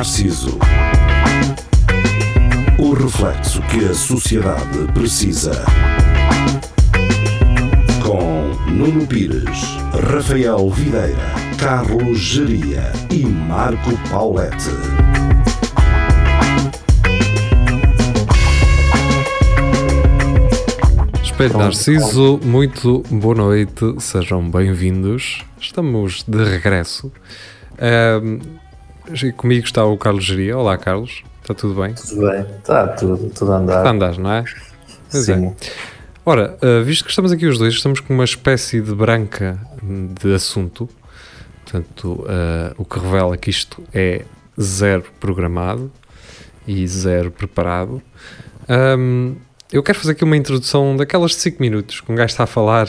Narciso. O reflexo que a sociedade precisa. Com Nuno Pires, Rafael Videira, Carlos Geria e Marco Paulette. Espelho Narciso, muito boa noite, sejam bem-vindos. Estamos de regresso. E comigo está o Carlos Geria. Olá, Carlos, está tudo bem? Tudo bem, está tudo, tudo a andar. Está a andar, não é? Pois é. Sim. Ora, ah, visto que estamos aqui os dois, estamos com uma espécie de branca de assunto. Portanto, ah, o que revela que isto é zero programado e zero preparado. Ahm, eu quero fazer aqui uma introdução daquelas de 5 minutos, que um gajo está a falar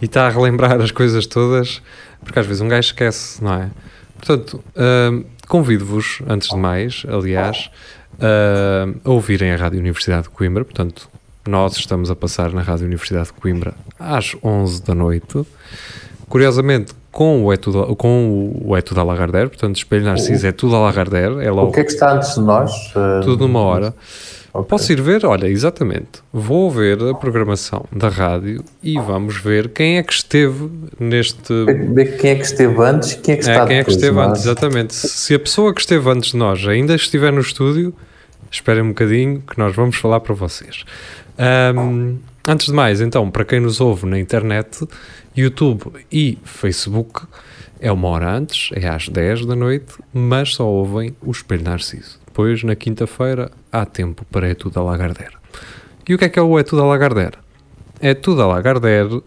e está a relembrar as coisas todas, porque às vezes um gajo esquece, não é? Portanto, ahm, convido-vos, antes de mais, aliás, a ouvirem a Rádio Universidade de Coimbra. Portanto, nós estamos a passar na Rádio Universidade de Coimbra às 11 da noite. Curiosamente, com o É Tudo, com o É Tudo a Lagardère, portanto, Espelho Narciso é tudo a Lagardère, é O logo que é que está antes de nós? Tudo numa hora. Ok. Posso ir ver? Olha, exatamente. Vou ver a programação da rádio e vamos ver quem é que esteve neste. Ver quem é que esteve antes quem é que está É, quem é que depois, esteve não é? antes, exatamente. Se a pessoa que esteve antes de nós ainda estiver no estúdio, esperem um bocadinho que nós vamos falar para vocês. Ahm, antes de mais, então, para quem nos ouve na internet, YouTube e Facebook, é uma hora antes, é às 10 da noite, mas só ouvem o Espelho Narciso. Depois, na quinta-feira, há tempo para É Tudo a Lagardère. E o que é que é o É Tudo a Lagardère? É Tudo a Lagardère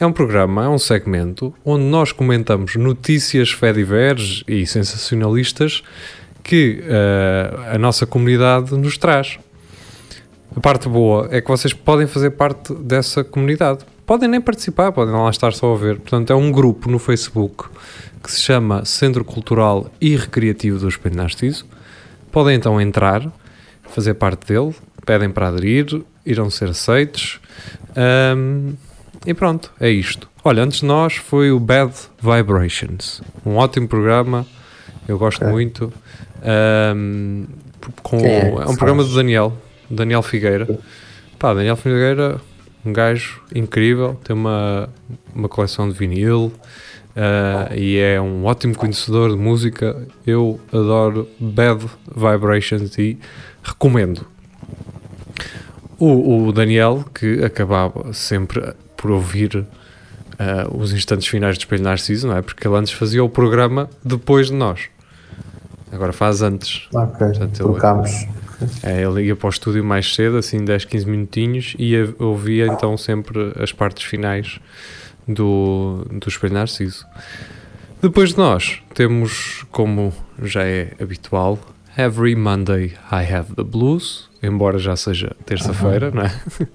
é um programa, é um segmento onde nós comentamos notícias fediveres e sensacionalistas que eh, a nossa comunidade nos traz. A parte boa é que vocês podem fazer parte dessa comunidade. Podem nem participar, podem lá estar só a ver. Portanto, é um grupo no Facebook que se chama Centro Cultural e Recreativo do Espelho Narciso. Podem então entrar, fazer parte dele, pedem para aderir, irão ser aceitos. Ahm, e pronto, é isto. Olha, antes de nós foi o Bad Vibrations. Um ótimo programa, eu gosto Ok. muito. Ahm, com, é é, um programa do Daniel, Daniel Figueira. Pá, Daniel Figueira, um gajo incrível, tem uma, uma coleção de vinil ah, e é um ótimo conhecedor de música. Eu adoro Bad Vibrations e recomendo. O, o Daniel, que acabava sempre por ouvir ah, os instantes finais de Espelho Narciso, não é? Porque ele antes fazia o programa depois de nós. Agora faz antes. Ok, Portanto, ele- trocámos. É, ele ia para o estúdio mais cedo, assim 10, 15 minutinhos, e eu- ouvia então sempre as partes finais do, do Espelho Narciso. Depois de nós, temos, como já é habitual, Every Monday I Have the Blues, embora já seja terça-feira, não é?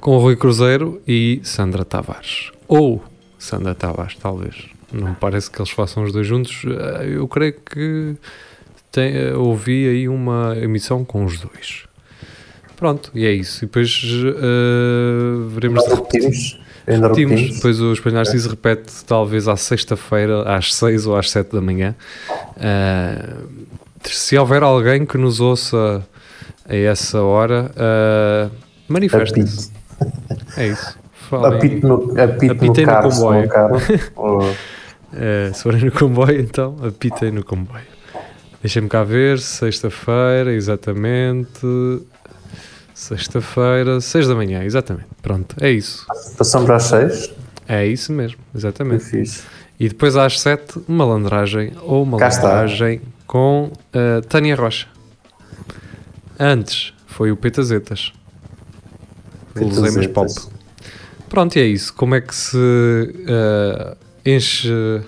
Com Rui Cruzeiro e Sandra Tavares. Ou Sandra Tavares, talvez. Não me parece que eles façam os dois juntos. Eu creio que tem, eh, ouvi aí uma emissão com os dois. Pronto, e é isso. E depois eh, veremos Ainda repetimos. Ainda Repetimos. repetimos. Depois o Espelho Narciso repete talvez à sexta-feira, às 6 ou às 7 da manhã. Eh, se houver alguém que nos ouça a essa hora, eh, manifestem-se. É isso. Falem. Apito no, apito Apitem no no carro, comboio. carro. Se forem no comboio, então apitem no comboio. Deixem-me cá ver, sexta-feira, exatamente. Sexta-feira, 6 da manhã, exatamente. Pronto, é isso. Passamos às seis. É isso mesmo, exatamente. fixe. E depois às 7, malandragem ou malandragem com eh, Tânia Rocha. Antes foi o Petazetas. Guloseimas Pop. Pronto, e é isso. Como é que se eh, enche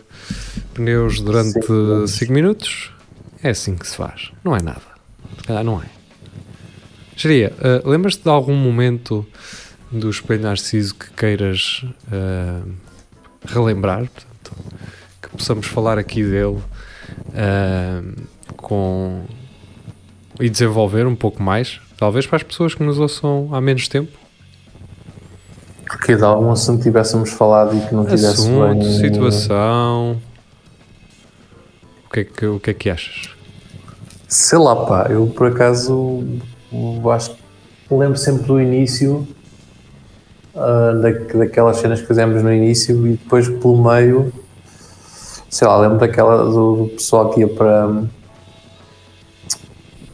pneus durante Cinco minutos. 5 minutos? É assim que se faz. Não é nada. Se calhar não é. Geria, eh, lembras-te de algum momento do espelho narciso que queiras eh, relembrar? Portanto, que possamos falar aqui dele eh, com e desenvolver um pouco mais, talvez para as pessoas que nos ouçam há menos tempo. Porque de algum assunto tivéssemos falado e que não tivesse Assunto, bem. situação. O que, é que, o que é que achas? Sei lá, pá, eu por acaso acho que lembro sempre do início, ah, da, daquelas cenas que fizemos no início e depois pelo meio, sei lá, lembro daquela do, do pessoal que ia para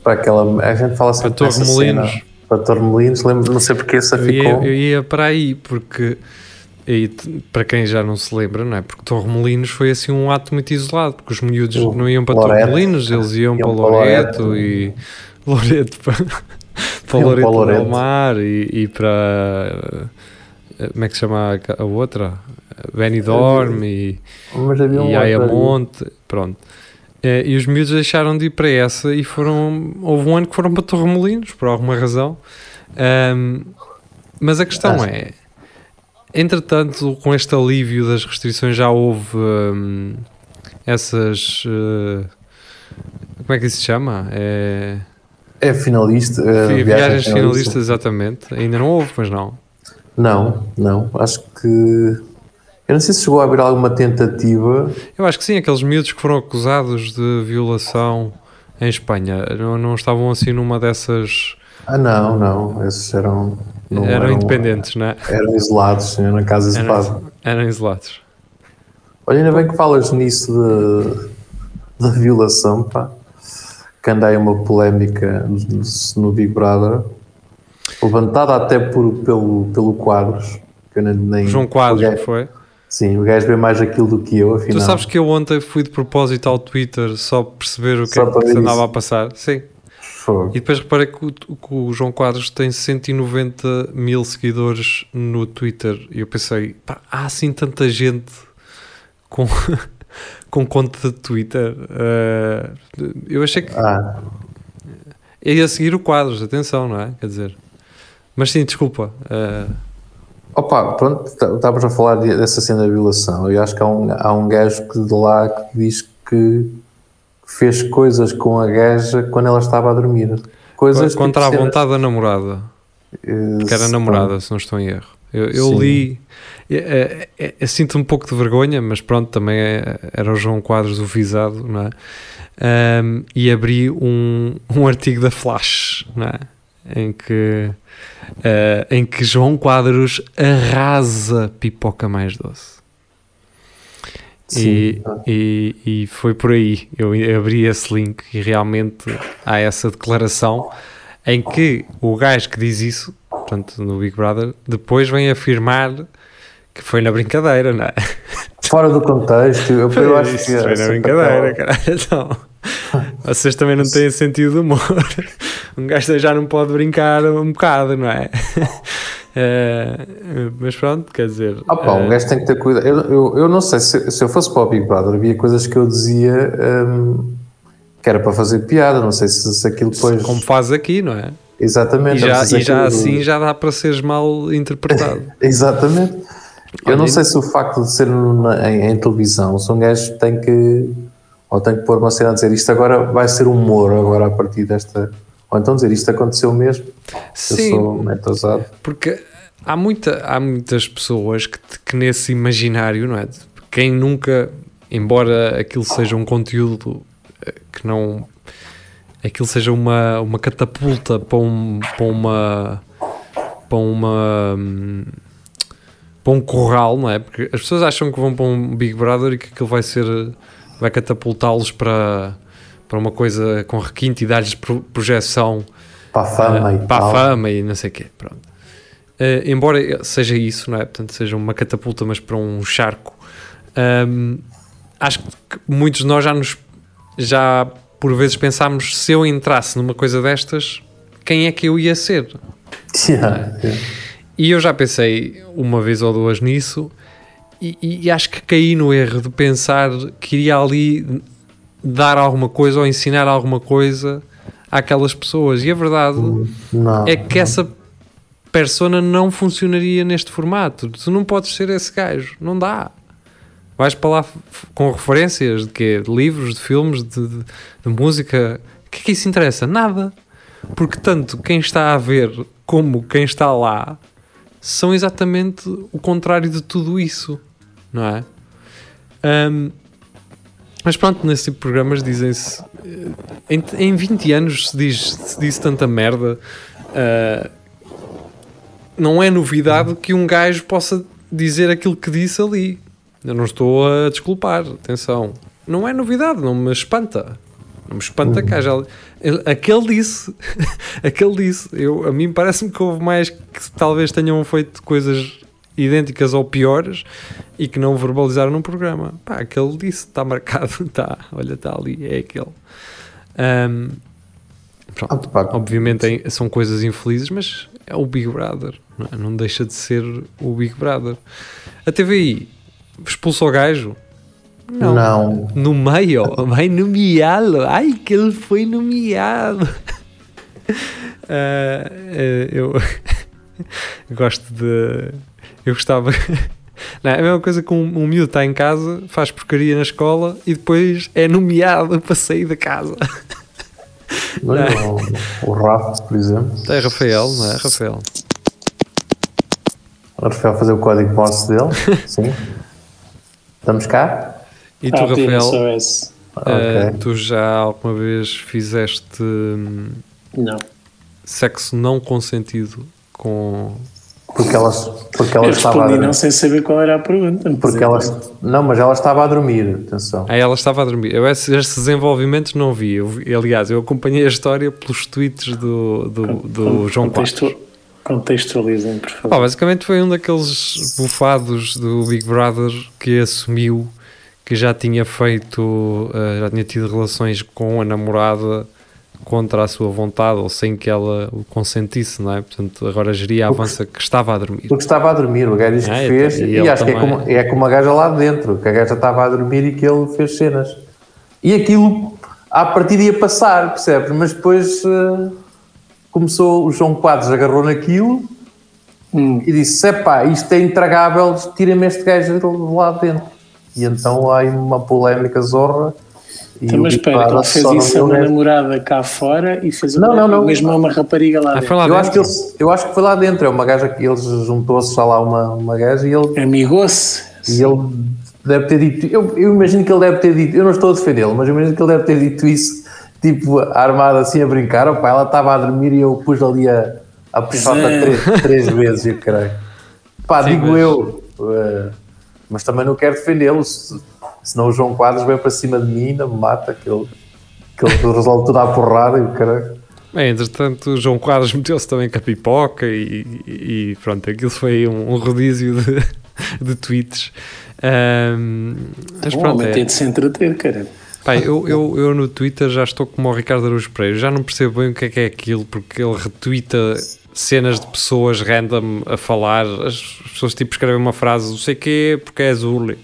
para aquela. A gente fala sempre Para Torremolinos. cena. Para Torremolinos, lembro, não sei porque essa Eu ia, ficou. eu ia para aí, porque e para quem já não se lembra, não é? Porque Torremolinos foi assim um ato muito isolado, porque os miúdos O não iam para Loreto. Torremolinos, eles iam, Iam para Loreto Loreto. e Loreto para, para Loreto para Loreto. do Mar e, e para eh, como é que se chama a outra? Benidorm e, um e. Ayamonte, pronto. Eh, e os miúdos deixaram de ir para essa e foram. Houve um ano que foram para Torremolinos, por alguma razão. Ahm, mas a questão Acho- é: entretanto, com este alívio das restrições, já houve ahm, essas. eh, como é que isso se chama? É, É finalista. viagem viagens finalista. finalistas, exatamente. Ainda não houve, mas não. Não, não. Acho que. Eu não sei se chegou a haver alguma tentativa. Eu acho que sim, aqueles miúdos que foram acusados de violação em Espanha não, não estavam assim numa dessas. Ah, não, não. Esses eram. não eram, independentes, não é? Eram isolados, eram casas Eram, isoladas. eram isolados. Olha, ainda bem que falas nisso de, da violação, pá. Que anda aí uma polémica no, Big Brother, levantada até por, pelo, pelo Quadros. Que eu nem, nem- João Quadros, gajo- foi? Sim, o gajo vê mais aquilo do que eu, afinal. Tu sabes que eu ontem fui de propósito ao Twitter só para perceber o que é que se andava isso. a passar. Sim. Fogo. E depois reparei que o, que o João Quadros tem 190 mil seguidores no Twitter. E eu pensei, pá, há assim tanta gente com, com conta de Twitter. Eh, eu achei que Ah, ia seguir o Quadros, atenção, não é? Quer dizer. Mas sim, desculpa. eh, opa, pronto, tá- estavas a falar de- dessa cena da violação. Eu acho que há um, há um gajo que de lá que diz que fez coisas com a gaja quando ela estava a dormir. Coisas contra a tipo, vontade da namorada. que era namorada, se não estou em erro. Eu, eu li, é, é, é, sinto um pouco de vergonha, mas pronto, também é- era o João Quadros o visado, não é? Ahm, e abri um, um artigo da Flash, não é? Em que, ah, em que João Quadros arrasa pipoca mais doce. E, e, e foi por aí. Eu abri esse link e realmente há essa declaração em que o gajo que diz isso, portanto, no Big Brother, depois vem afirmar que foi na brincadeira, não é? Fora do contexto, eu, eu acho Isso que foi na brincadeira, caralho. Então, vocês também não têm sentido de humor. Um gajo já não pode brincar um bocado, não é? Eh, mas pronto, quer dizer. Ah, pá, um eh, gajo tem que ter cuidado. Eu, eu, eu não sei se, se eu fosse para o Big Brother, havia coisas que eu dizia hum, que era para fazer piada. Não sei se, se aquilo depois. como faz aqui, não é? E Exatamente. não já, e já assim já dá para seres mal interpretado. Exatamente. Eu não e- sei se o facto de ser na- em, em televisão, se um gajo tem que. Ou tem que pôr uma cena a dizer isto agora vai ser humor agora a partir desta. Ou então dizer isto aconteceu mesmo. Eu Sim, sou metasado. Porque há, muita, há muitas pessoas que, que nesse imaginário, não é? Quem nunca, embora aquilo seja um conteúdo eh, que não. aquilo seja uma, uma catapulta para, um, para uma. para uma. hum, para um corral, não é? Porque as pessoas acham que vão para um Big Brother e que aquilo vai ser. vai catapultá-los para. Para uma coisa com requinte e dar-lhes pro- projeção Para a fama ah, e para fama e não sei o quê. Pronto. Ah, embora seja isso, não é? Portanto, seja uma catapulta, mas para um charco, ahm, acho que muitos de nós já nos já por vezes pensámos se eu entrasse numa coisa destas, quem é que eu ia ser? Yeah, yeah. E eu já pensei uma vez ou duas nisso e- e acho que caí no erro de pensar que iria ali dar alguma coisa ou ensinar alguma coisa àquelas pessoas. E a verdade Não. é que essa persona não funcionaria neste formato. Tu não podes ser esse gajo, não dá. Vais para lá com referências de quê? De livros, de filmes, de, de- de música. O que é que isso interessa? Nada. Porque tanto quem está a ver como quem está lá são exatamente o contrário de tudo isso, não é? Ahm, mas pronto, nesse tipo de programas dizem-se em, em 20 anos se, diz, se disse tanta merda. Uh, não é novidade que um gajo possa dizer aquilo que disse ali. Eu não estou a desculpar, atenção. Não é novidade, não me espanta. Não me espanta que haja. Aquele disse, aquele disse. Eu, a mim parece-me que houve mais que talvez tenham feito coisas idênticas ou piores e que não verbalizaram num programa. Pá, aquele disse, está marcado, está, olha, está ali, é aquele. Um, pronto, ah, obviamente é, são coisas infelizes, mas é o Big Brother, não, é? não, deixa de ser o Big Brother. A TVI expulsou o gajo? Não. não. No meio, vai nomeá-lo. Ai, que ele foi nomeado. Uh, uh, eu gosto de. Eu gostava. Não, é a mesma coisa que um, um miúdo está em casa, faz porcaria na escola e depois é nomeado para sair da casa. Não, não. O, o Rafa, por exemplo. É Rafael, não é? Rafael. O Rafael fazer o código Morse dele. Sim. Estamos cá? E tu, ah, Rafael? Uh, tu já alguma vez fizeste hum, não. sexo não consentido com porque ela, porque ela eu estava a não sem saber qual era a pergunta. Porque ela, não, mas ela estava a dormir, atenção. Ah, ela estava a dormir. Eu esses, esses desenvolvimentos não vi. Eu, aliás, eu acompanhei a história pelos tweets do, do, do João Contexto, Contextualizem, por favor. Oh, basicamente foi um daqueles bufados do Big Brother que assumiu que já tinha feito, uh, já tinha tido relações com a namorada contra a sua vontade ou sem que ela o consentisse, não é? Portanto, agora geria a avança que estava a dormir. Porque estava a dormir, o gajo disse que ah, fez, e, e acho também. que é como, é como a gaja lá dentro, que a gaja estava a dormir e que ele fez cenas. E aquilo, à partida ia passar, percebes? Mas depois uh, começou, o João Quadros agarrou naquilo hum. e disse: é pá, isto é intragável, tira-me este gajo de lá dentro. E então há uma polémica zorra então, mas espera, ele fez isso a uma namorada cá fora e fez não, não, não. mesmo a uma rapariga lá ah, dentro. Lá eu, acho que ele, eu acho que foi lá dentro, é uma gaja que eles juntou-se lá uma, uma gaja e ele. Amigou-se. E ele deve ter dito. Eu, eu imagino que ele deve ter dito. Eu não estou a defendê-lo, mas eu imagino que ele deve ter dito isso, tipo, armado assim a brincar. Opa, ela estava a dormir e eu pus ali a, a puxar é. três, três vezes, eu creio. Pá, Sim, digo mas... eu. Uh, mas também não quero defendê-lo Senão o João Quadros vem para cima de mim, ainda me mata, que ele, que ele resolve tudo à porrada e o caralho. É, entretanto, o João Quadros meteu-se também com a pipoca e, e, pronto, aquilo foi um, um rodízio de, de tweets. Um, mas Bom, pronto, é. de se entreter, cara. Pai, eu, eu, eu no Twitter já estou como o Ricardo Araújo Pereira, já não percebo bem o que é que é aquilo, porque ele retuita cenas de pessoas random a falar, as pessoas tipo escrevem uma frase, não sei o quê, porque é azul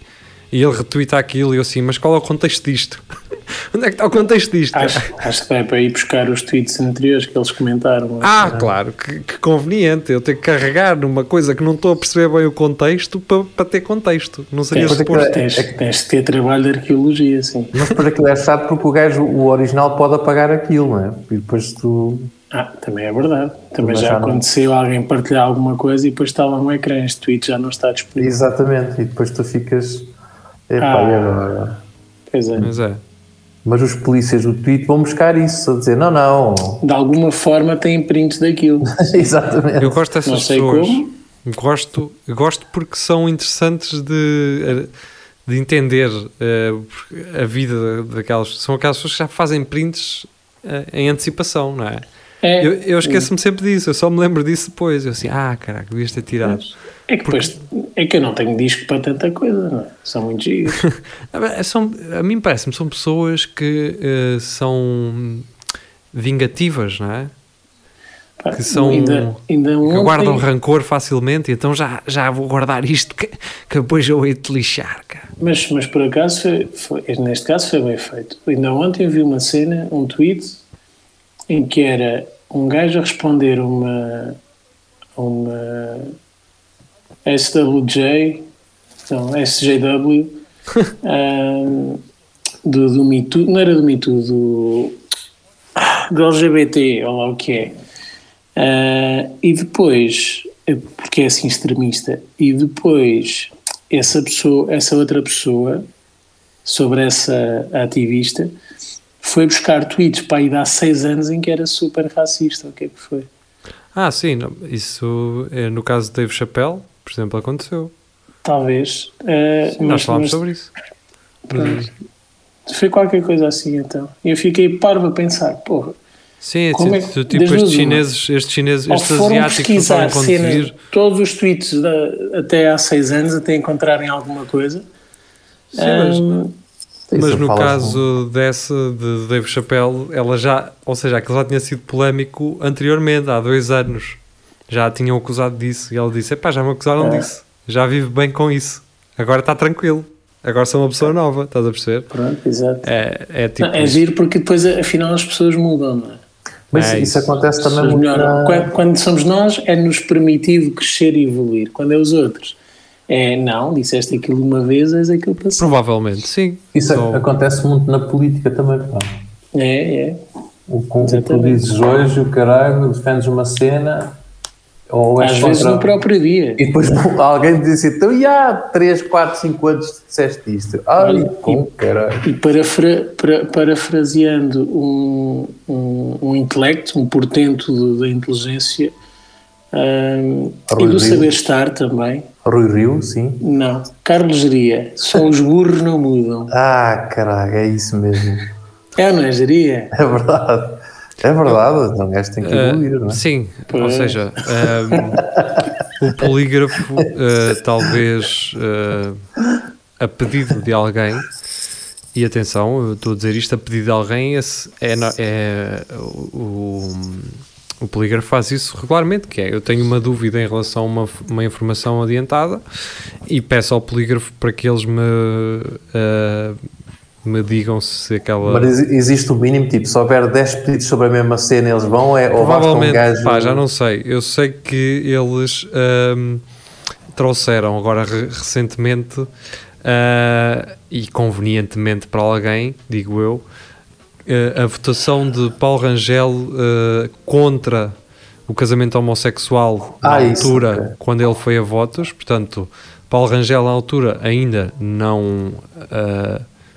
e ele retuita aquilo e eu assim, mas qual é o contexto disto? Onde é que está o contexto disto? Acho, acho que é para ir buscar os tweets anteriores que eles comentaram. Ah, é? claro, que, que, conveniente. Eu tenho que carregar numa coisa que não estou a perceber bem o contexto para, para ter contexto. Não seria tens, suposto. Tens, tens de ter trabalho de arqueologia, sim. Mas para aquilo é chato porque o gajo, o original, pode apagar aquilo, não é? E depois tu. Ah, também é verdade. Também já, já aconteceu não... alguém partilhar alguma coisa e depois está lá no ecrã. Este tweet já não está disponível. Exatamente, e depois tu ficas Epá, ah, Pois é. Mas é. Mas os polícias do tweet vão buscar isso, a dizer, não, não. De alguma forma têm prints daquilo. Exatamente. Eu gosto dessas não sei pessoas. Como. Gosto, gosto porque são interessantes de, de entender uh, a vida daquelas São aquelas pessoas que já fazem prints uh, em antecipação, não é? é. Eu, eu esqueço-me sempre disso, eu só me lembro disso depois. Eu assim, ah, caraca, devias ter tirado. É que, depois, é que eu não tenho disco para tanta coisa, não é? São muito giros. são, a mim parece-me são pessoas que uh, são vingativas, não é? Pá, que são ainda, ainda que guardam rancor facilmente, então já, já vou guardar isto que, que depois eu hei de lixar. Cara. Mas, mas por acaso, foi, foi, neste caso, foi bem feito. Ainda ontem vi uma cena, um tweet, em que era um gajo a responder uma, uma SWJ, então SJW, um, do, do Me Too, não era do Me Too, do, do LGBT, ou lá o que é. Uh, e depois, porque é assim extremista, e depois essa pessoa, essa outra pessoa, sobre essa ativista, foi buscar tweets para aí de há seis anos em que era super racista. O que é que foi? Ah, sim, isso é, no caso de Dave Chappelle, por exemplo, aconteceu. Talvez. eh, Sim, nós falámos mas sobre isso. Pronto. Foi qualquer coisa assim então. E eu fiquei parvo a pensar, porra, Sim, é Como é tipo, que- tipo estes chineses, estes chineses, estes foram asiáticos sabem cenas, conduzir. todos os tweets da- até há seis anos, até encontrarem alguma coisa. Sim, mas- Ahm, Mas Isso no caso dessa de Dave Chappelle, ela já, ou seja, aquilo já tinha sido polémico anteriormente, há dois anos. Já a tinham acusado disso e ela disse: Epá, já me acusaram É. disso, já vive bem com isso, agora está tranquilo, agora sou uma pessoa nova, estás a perceber? pronto, exato. É, é tipo. Não, é giro porque depois afinal as pessoas mudam, não é? Mas É isso, isso. acontece As também muito na... Quando, quando somos nós, é-nos permitido crescer e evoluir. Quando é os outros, é não, disseste aquilo uma vez, és aquilo passado. Provavelmente, sim. Isso Só- acontece muito na política também, pá. É, é. O que tu dizes hoje, o caralho, defendes uma cena, ou és Às vezes contra- no próprio dia. E depois alguém diz assim, então, e há 3, 4, 5 anos disseste isto. Ai, Olha, com caralho. E parafra, para, parafraseando um, um, um intelecto, um portento da inteligência ahm, e do Rio. saber estar também, Rui Rio, sim. não. Carlos Geria, só os burros não mudam. Ah, caralho, é isso mesmo. Ah, É, não é, Geria? É verdade. É verdade, então o gajo tem que Ah, evoluir, não é? Sim, ou seja, ahm, o polígrafo ah, talvez ah, a pedido de alguém, e atenção, eu estou a dizer isto a pedido de alguém, esse é, é o, o, polígrafo faz isso regularmente, que é, eu tenho uma dúvida em relação a uma, uma informação adiantada e peço ao polígrafo para que eles me, ah, me digam se aquela... Mas exi- existe o mínimo, tipo, se houver 10 pedidos sobre a mesma cena, eles vão, é, ou basta um gajo... pá, já não sei. Eu sei que eles ahm, trouxeram agora re- recentemente ah, e convenientemente para alguém, digo eu, ah, a votação de Paulo Rangel ah, contra o casamento homossexual na Ah, isso, altura, ok. quando ele foi a votos. Portanto, Paulo Rangel, na altura, ainda não.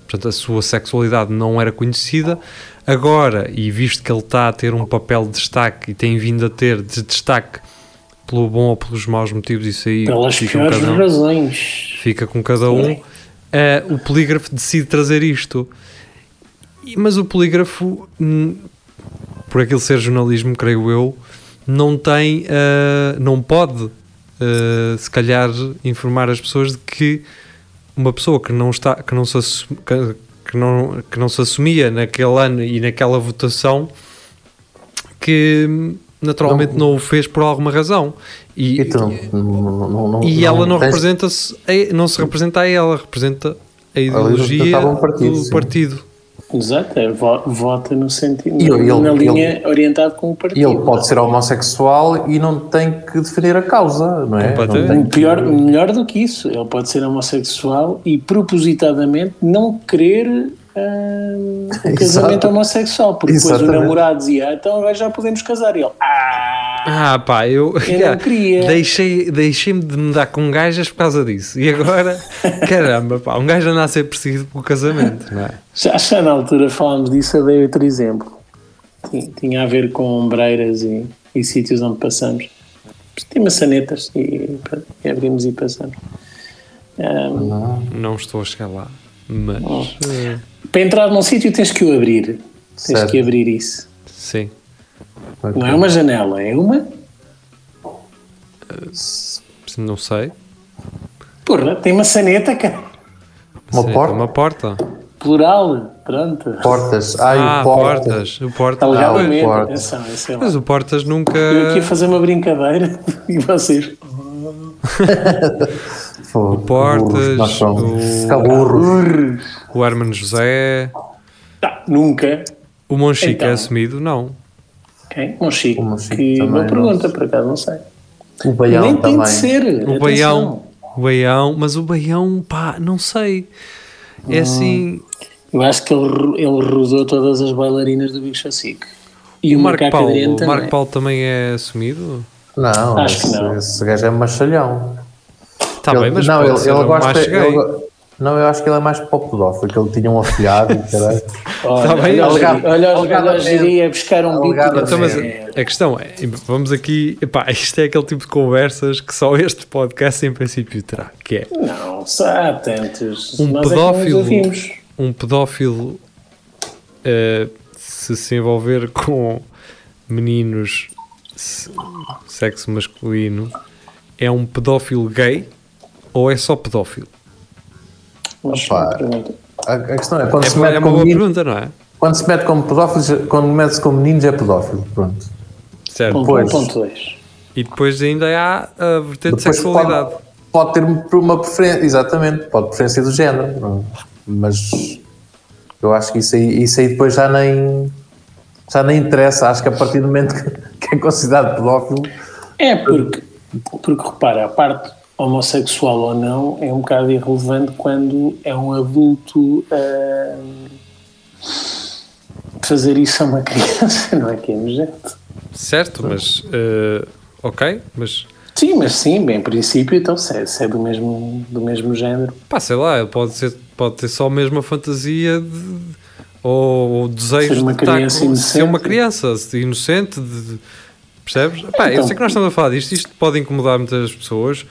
Portanto, a sua sexualidade não era conhecida. Agora, e visto que ele está a ter um papel de destaque e tem vindo a ter de destaque pelo bom ou pelos maus motivos, isso aí Pelas fica, com piores cada um, razões. fica com cada um. Ah, o polígrafo decide trazer isto. Mas o polígrafo, hum, por aquilo ser jornalismo, creio eu, não tem, ah, não pode, ah, se calhar, informar as pessoas de que uma pessoa que não está, que não se, que, que não, que não se assumia naquele ano e naquela votação, que naturalmente não, o fez por alguma razão. E, E, tu não, não, não, não, e ela não representa-se, a- não se representa a ela, representa a ideologia partido, do sim. partido. Exato, é, vo- vota no sentido, E ele- na ele- linha orientada com o E partido. ele pode ser homossexual e não tem que defender a causa, não é? Não tem que- Pior, melhor do que isso, ele pode ser homossexual e propositadamente não querer ah, casamento Exato. homossexual, porque depois Exatamente. o namorado dizia, "Ah, então agora já podemos casar. E ele, ah, Ah, pá, eu, Eu não queria. deixei, deixei-me de me dar com gajas por causa disso. E agora, caramba, pá, um gajo anda a ser perseguido pelo casamento, não é? já, já na altura falámos disso, eu dei outro exemplo. Tinha, tinha a ver com ombreiras e, e sítios onde passamos. Tem maçanetas e, e abrimos e passamos. Ah, Não estou a chegar lá, mas eh, para entrar num sítio tens que o abrir. Tens Certo. que abrir isso. sim. Não é uma janela, é uma. Não sei. Porra, tem maçaneta, cara. Uma Sim, porta? Uma porta. Plural, pronto. Portas. Ai, ah, o porta. portas. O porta. Alegadamente, porta. atenção, sei lá. Mas o portas nunca. Eu aqui a fazer uma brincadeira e vocês. O Portas, o- Caburros. O Hermano José. Tá, nunca. O Monchique Então. é assumido? Não. Quem? Um Chico. O Monchique que pergunta, por acaso, não sei. O Baião Nem tem também. de ser. O. Baião. O Baião. Mas o Baião, pá, não sei. É assim. Eu acho que ele, ele rodou todas as bailarinas do Big Chacique. E o o Marco Paulo. O também. Marco Paulo também é assumido? Não, Acho que esse, não. esse gajo é machalhão. Está Ele- bem, mas não, ele, ele um gosta, gay. ele, Não, eu acho que ele é mais para o pedófilo, que ele tinha um afilhado e caralho. Olha, Tá bem, olha, olha, olha, olha, iria buscar um bico Então, mas a questão é, vamos aqui, epá, isto é aquele tipo de conversas que só este podcast em princípio terá, que é Não, só há tantos. Um Nós é não nos pedófilo. ouvimos. um pedófilo eh, se se envolver com meninos se- sexo masculino é um pedófilo gay ou é só pedófilo? Mas Opa. A, a questão é, quando, É, se mete é uma com boa meninos, pergunta, não é? quando se mete como pedófilos, quando mete-se com meninos é pedófilo, pronto. Certo. Ponto Pois. 1, ponto 2. E depois ainda há a vertente de Depois sexualidade. Pode, pode ter uma preferência, exatamente, pode preferência do género, não? mas eu acho que isso aí, isso aí depois já nem, já nem interessa. Acho que a partir do momento que, que é considerado pedófilo, É porque, porque repara, a parte homossexual ou não é um bocado irrelevante quando é um adulto a fazer isso a uma criança, não é que é nojento. Certo, mas eh, ok, mas Sim, mas sim, bem, em princípio, então se é, se é do, mesmo, do mesmo género. pá, sei lá, pode, ser, pode ter só mesmo a fantasia de, ou o desejo Ser uma de estar criança com- ser uma criança inocente, de, percebes? Pá, eu Então- sei que nós estamos a falar disto, isto pode incomodar muitas pessoas,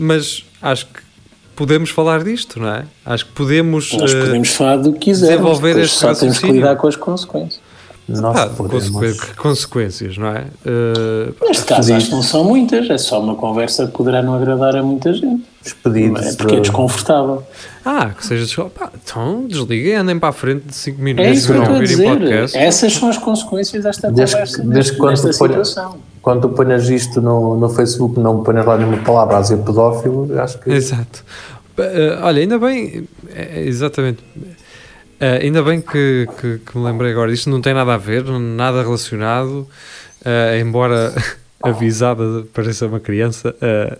mas acho que podemos falar disto, não é? Acho que podemos. Nós eh, podemos falar do que quisermos, desenvolver este só temos que raciocínio. lidar com as consequências. nós podemos. consequ- consequências, não é? Pá, Neste caso, acho que não são muitas, é só uma conversa que poderá não agradar a muita gente. Despedidos. É porque é de- desconfortável. ah, que seja desculpa. Pá, então desliguem, andem para a frente de 5 minutos É isso que eu para estou a ouvirem dizer. podcast. Essas são as consequências desta Desde, conversa, desde nesta, quando, situação. Quando tu ponhas isto no, no Facebook, não ponhas lá nenhuma palavra a dizer pedófilo, acho que. Exato. Eh, olha, ainda bem, é, exatamente. Eh, ainda bem que, que, que me lembrei agora. Isto não tem nada a ver, nada relacionado. eh, embora avisada pareça uma criança. eh,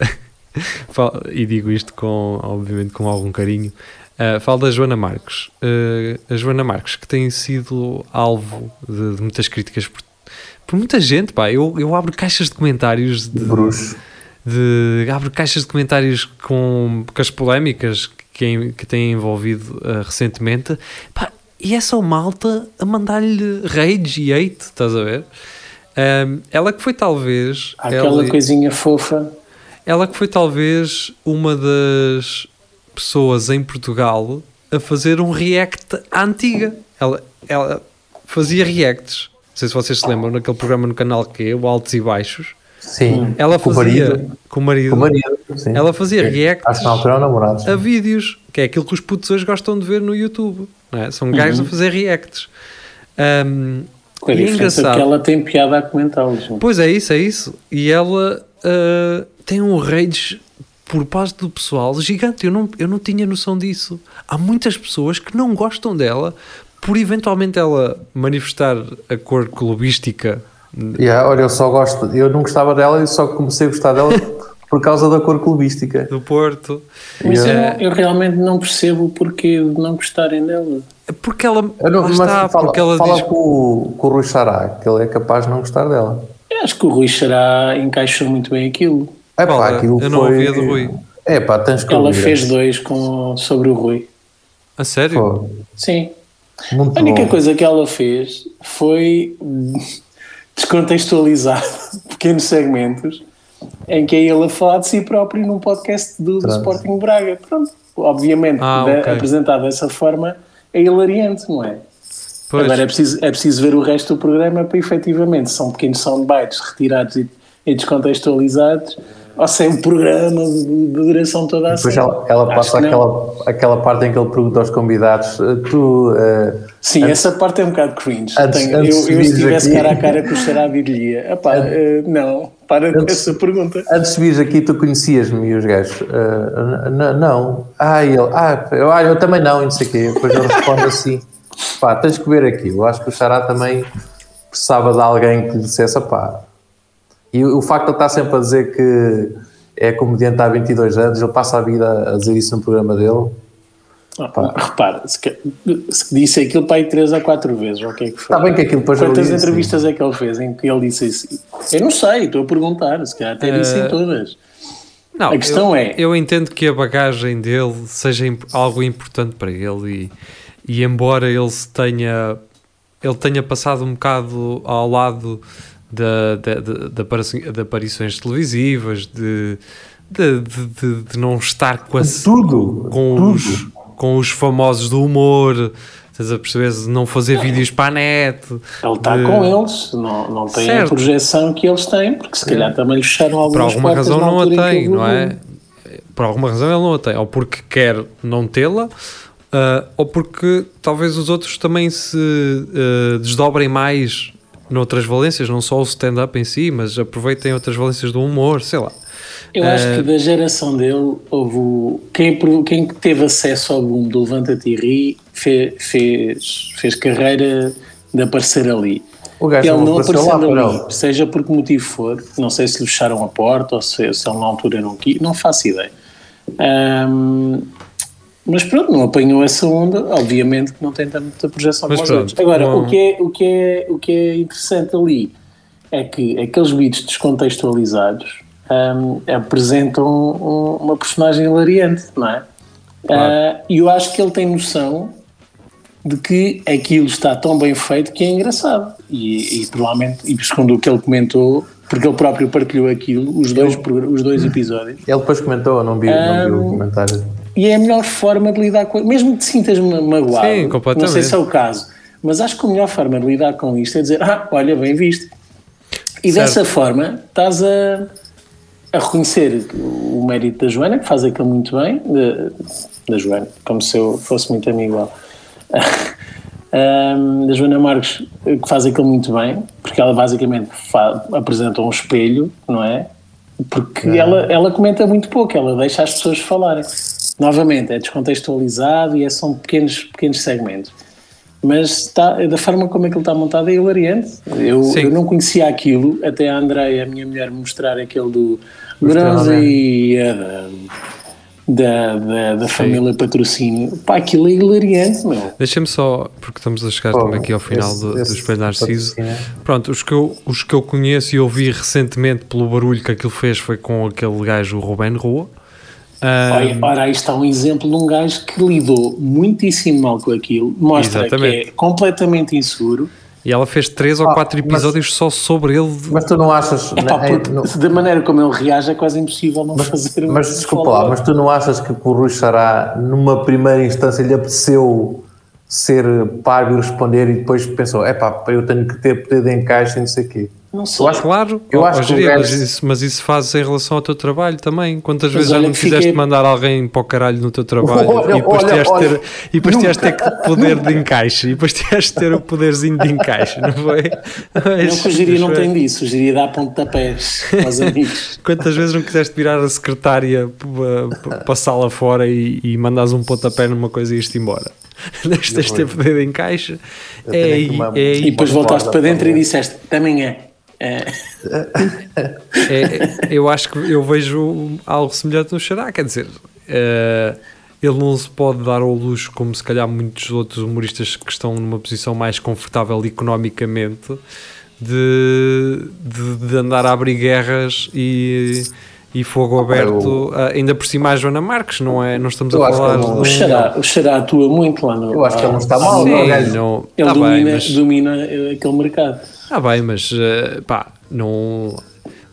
e digo isto com, obviamente, com algum carinho. Uh, falo da Joana Marques. Uh, a Joana Marques, que tem sido alvo de, de muitas críticas por, por muita gente, pá. Eu, eu abro caixas de comentários de, Bruxo. de abro caixas de comentários com, com as polémicas que, que têm envolvido uh, recentemente pá, e é só malta a mandar-lhe rage e hate, estás a ver? Um, ela que foi talvez aquela ela, coisinha fofa. ela que foi talvez uma das pessoas em Portugal a fazer um react à antiga. Ela, ela fazia reacts. Não sei se vocês se lembram naquele programa no canal que é o Altos e Baixos. Sim. Ela Com o fazia marido. com o marido. Com o marido. Sim. Ela fazia reacts a vídeos, que é aquilo que os putos hoje gostam de ver no YouTube. Não é? São gajos a fazer reacts. Um, Com a e é diferença engraçado. que ela tem piada a comentá-los. é? Pois é isso, é isso. E ela uh, tem um rage por parte do pessoal gigante. Eu não, eu não tinha noção disso. Há muitas pessoas que não gostam dela por eventualmente ela manifestar a cor clubística. Yeah, olha, eu só gosto, eu não gostava dela e só comecei a gostar dela por causa da cor clubística. do Porto. Mas eu, É. não- eu realmente não percebo o porquê de não gostarem dela. Porque ela. Eu não, mas está, fala, porque ela fala diz. com, o, com o Rui Xará, que ele é capaz de não gostar dela. Eu acho que o Rui Xará encaixou muito bem aquilo. É pá, é? aquilo Eu não foi... ouvi a do Rui. É pá, tens que Ela ouvir. fez dois com, sobre o Rui. A sério? Pô, Sim. Muito A única bom. coisa que ela fez foi descontextualizar pequenos segmentos em que é ele a falar de si próprio num podcast do, do. Sporting Braga. Pronto, obviamente, Ah, da- ok. apresentado dessa forma é hilariante, não é? Pois. Agora é preciso, é preciso ver o resto do programa para efetivamente são pequenos soundbites retirados e, e descontextualizados ou se é um programa de, duração toda a Depois ela, ela passa aquela, aquela parte em que ele pergunta aos convidados: "Eh, Tu, eh, Sim, essa parte é um bocado cringe. Antes- Tenho- antes eu, eu se estivesse cara a cara com o Xará diria: "Epá, eh, não, para com essa pergunta. antes de vires aqui, tu conhecias-me e os gajos: "Eh, n- n- Não. Ah, ele: Ah, eu, ah, eu também não, e não sei o quê. Depois ele responde assim: Pá, tens que ver aqui. Eu acho que o Xará também precisava de alguém que lhe dissesse: pá. E o, facto de ele estar sempre a dizer que é comediante há 22 anos, ele passa a vida a dizer isso no programa dele. Ah, repara, se, que- se disse aquilo para aí 3 a 4 vezes, ou o que é que foi? Está bem que aquilo depois Quantas entrevistas é que ele fez em que ele disse isso? Eu não sei, estou a perguntar, se calhar até disse Eh, em todas. Não, A questão eu, é- Eu entendo que a bagagem dele seja imp- algo importante para ele e, e embora ele se tenha. Ele tenha passado um bocado ao lado da, da, da- da aparici- de aparições televisivas, de, de, de, de- de não estar com, a, Tudo, com, tudo. os, com os famosos do humor, estás a perceber? De não fazer vídeos para a net. Ele está de- com eles, não, não tem Certo. a projeção que eles têm, porque se calhar também lhe fecharam por algumas alguma portas razão não a tem, não é? Por alguma razão ele não a tem, ou porque quer não tê-la, ah, ou porque talvez os outros também se ah, desdobrem mais noutras valências, não só o stand-up em si, mas aproveitem outras valências do humor, sei lá. Eu acho Eh, que da geração dele, houve o- quem, quem teve acesso ao boom do Levanta-te e Ri fe- fez, fez carreira de aparecer ali. O gajo ele não não apareceu lá, ali, seja por que motivo for, não sei se lhe fecharam a porta ou se, se ele na altura não quis, não faço ideia. Ahm, mas pronto, não apanhou essa onda, obviamente que não tem tanta projeção Mas como os outros. Agora, não- o, que é, o, que é, o que é interessante ali é que aqueles beats descontextualizados ahm, apresentam um- uma personagem hilariante, não é? Ah, E eu acho que ele tem noção de que aquilo está tão bem feito que é engraçado. E, e provavelmente, e segundo o que ele comentou, porque ele próprio partilhou aquilo, os dois, os dois episódios, Ele depois comentou, não vi, não vi o comentário. E é a melhor forma de lidar com mesmo que te sintas ma- magoado, Sim, completamente. não sei se é o caso, mas acho que a melhor forma de lidar com isto é dizer, ah, olha, bem visto. E Certo. dessa forma estás a, a reconhecer o mérito da Joana, que faz aquilo muito bem, da, da Joana, como se eu fosse muito amigo dela. Ahm, da Joana Marques, que faz aquilo muito bem, porque ela basicamente apresenta um espelho, não é? Porque ela, ela comenta muito pouco, ela deixa as pessoas falarem. Novamente, é descontextualizado e é, são pequenos, pequenos segmentos. Mas está, da forma como aquilo está montado é hilariante. Eu, eu não conhecia aquilo, até a Andreia, a minha mulher, me mostrar aquele do Bronze e Adam da, da, da família patrocínio. Pá, aquilo é hilariante, meu. Deixa-me só, porque estamos a chegar Oh, também aqui ao final esse- do, do esse Espelho Narciso. Pronto, os que, eu, os que eu conheço e ouvi recentemente pelo barulho que aquilo fez foi com aquele gajo, o Ruben Rua. Olha, ora, aí está um exemplo de um gajo que lidou muitíssimo mal com aquilo, mostra Exatamente. que é completamente inseguro. e ela fez três ou Ah, quatro mas- episódios só sobre ele. Mas tu não achas. É pá, né, porque no- da maneira como ele reage é quase impossível não fazer um mas desculpa lá, mas tu não achas que o Rui Xará, numa primeira instância, lhe apeteceu ser páreo e responder e depois pensou: é pá, eu tenho que ter poder de encaixe e não sei o quê. Não sei. Eu acho, Claro, Eu ó, acho que gajo- mas, isso, mas isso fazes em relação ao teu trabalho também. Quantas vezes já não quiseste fiquei- mandar alguém para o caralho no teu trabalho Olha, e depois olha, tiveste olha, ter, e depois ter que poder de encaixe e depois tiveste ter o poderzinho de encaixe, não foi? Não que o Giria não tem disso, o Giria dá pontapés aos amigos. Quantas vezes não quiseste virar a secretária para, para a sala fora e, e mandares um pontapé numa coisa e isto embora? Tens de ter poder de encaixe. É uma- é aí. E depois voltaste para dentro e disseste, também é. É. É, eu acho que eu vejo algo semelhante no Xará, quer dizer, eh, ele não se pode dar ao luxo como se calhar muitos outros humoristas que estão numa posição mais confortável economicamente de, de, de andar a abrir guerras e, e fogo aberto, ah, ainda por cima a Joana Marques, não é? Não estamos Eu a falar não- O de... Xará, o Xará atua muito lá no. Eu acho que ele não está mal, Sim, não, não, Ele tá domina, bem, mas- domina eh, aquele mercado. Ah, bem, mas eh, pá, não.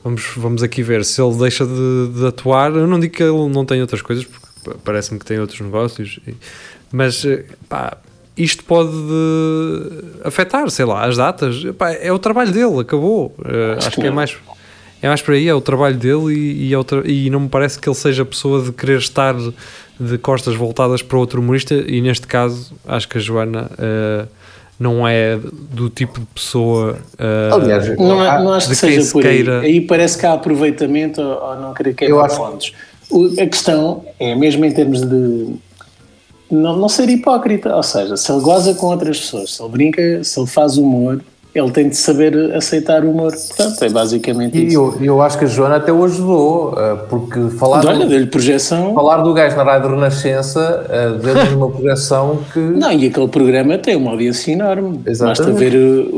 Vamos, vamos aqui ver se ele deixa de, de atuar. Eu não digo que ele não tem outras coisas, porque parece-me que tem outros negócios, mas eh, pá, isto pode eh, afetar, sei lá, as datas. Pá, é o trabalho dele, acabou. Eh, acho, que é não. mais. É mais por aí, é o trabalho dele e, e, é tra- e não me parece que ele seja a pessoa de querer estar de costas voltadas para outro humorista e neste caso acho que a Joana eh, não é do tipo de pessoa eh, Aliás, Não, é- ah, não acho que seja se por aí. queira- Aí parece que há aproveitamento ou, ou não querer Eu quebrar acho- pontos. O- a questão é mesmo em termos de não, não ser hipócrita, ou seja, se ele goza com outras pessoas, se ele brinca, se ele faz humor, ele tem de saber aceitar o humor. Portanto, é basicamente E isso. eu, eu acho que a Joana até o ajudou, eh, porque falar, Olha, do, deu-lhe projeção. falar do gajo na Rádio Renascença eh, deu-lhe uma projeção que. Não, e aquele programa tem uma audiência enorme. Basta Exatamente. ver o,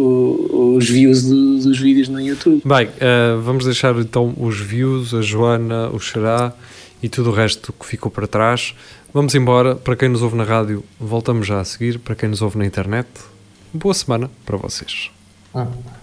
o, os views do- dos vídeos no YouTube. Bem, eh, vamos deixar então os views, a Joana, o Xará e tudo o resto que ficou para trás. Vamos embora. Para quem nos ouve na rádio, voltamos já a seguir. Para quem nos ouve na internet, boa semana para vocês. Hum.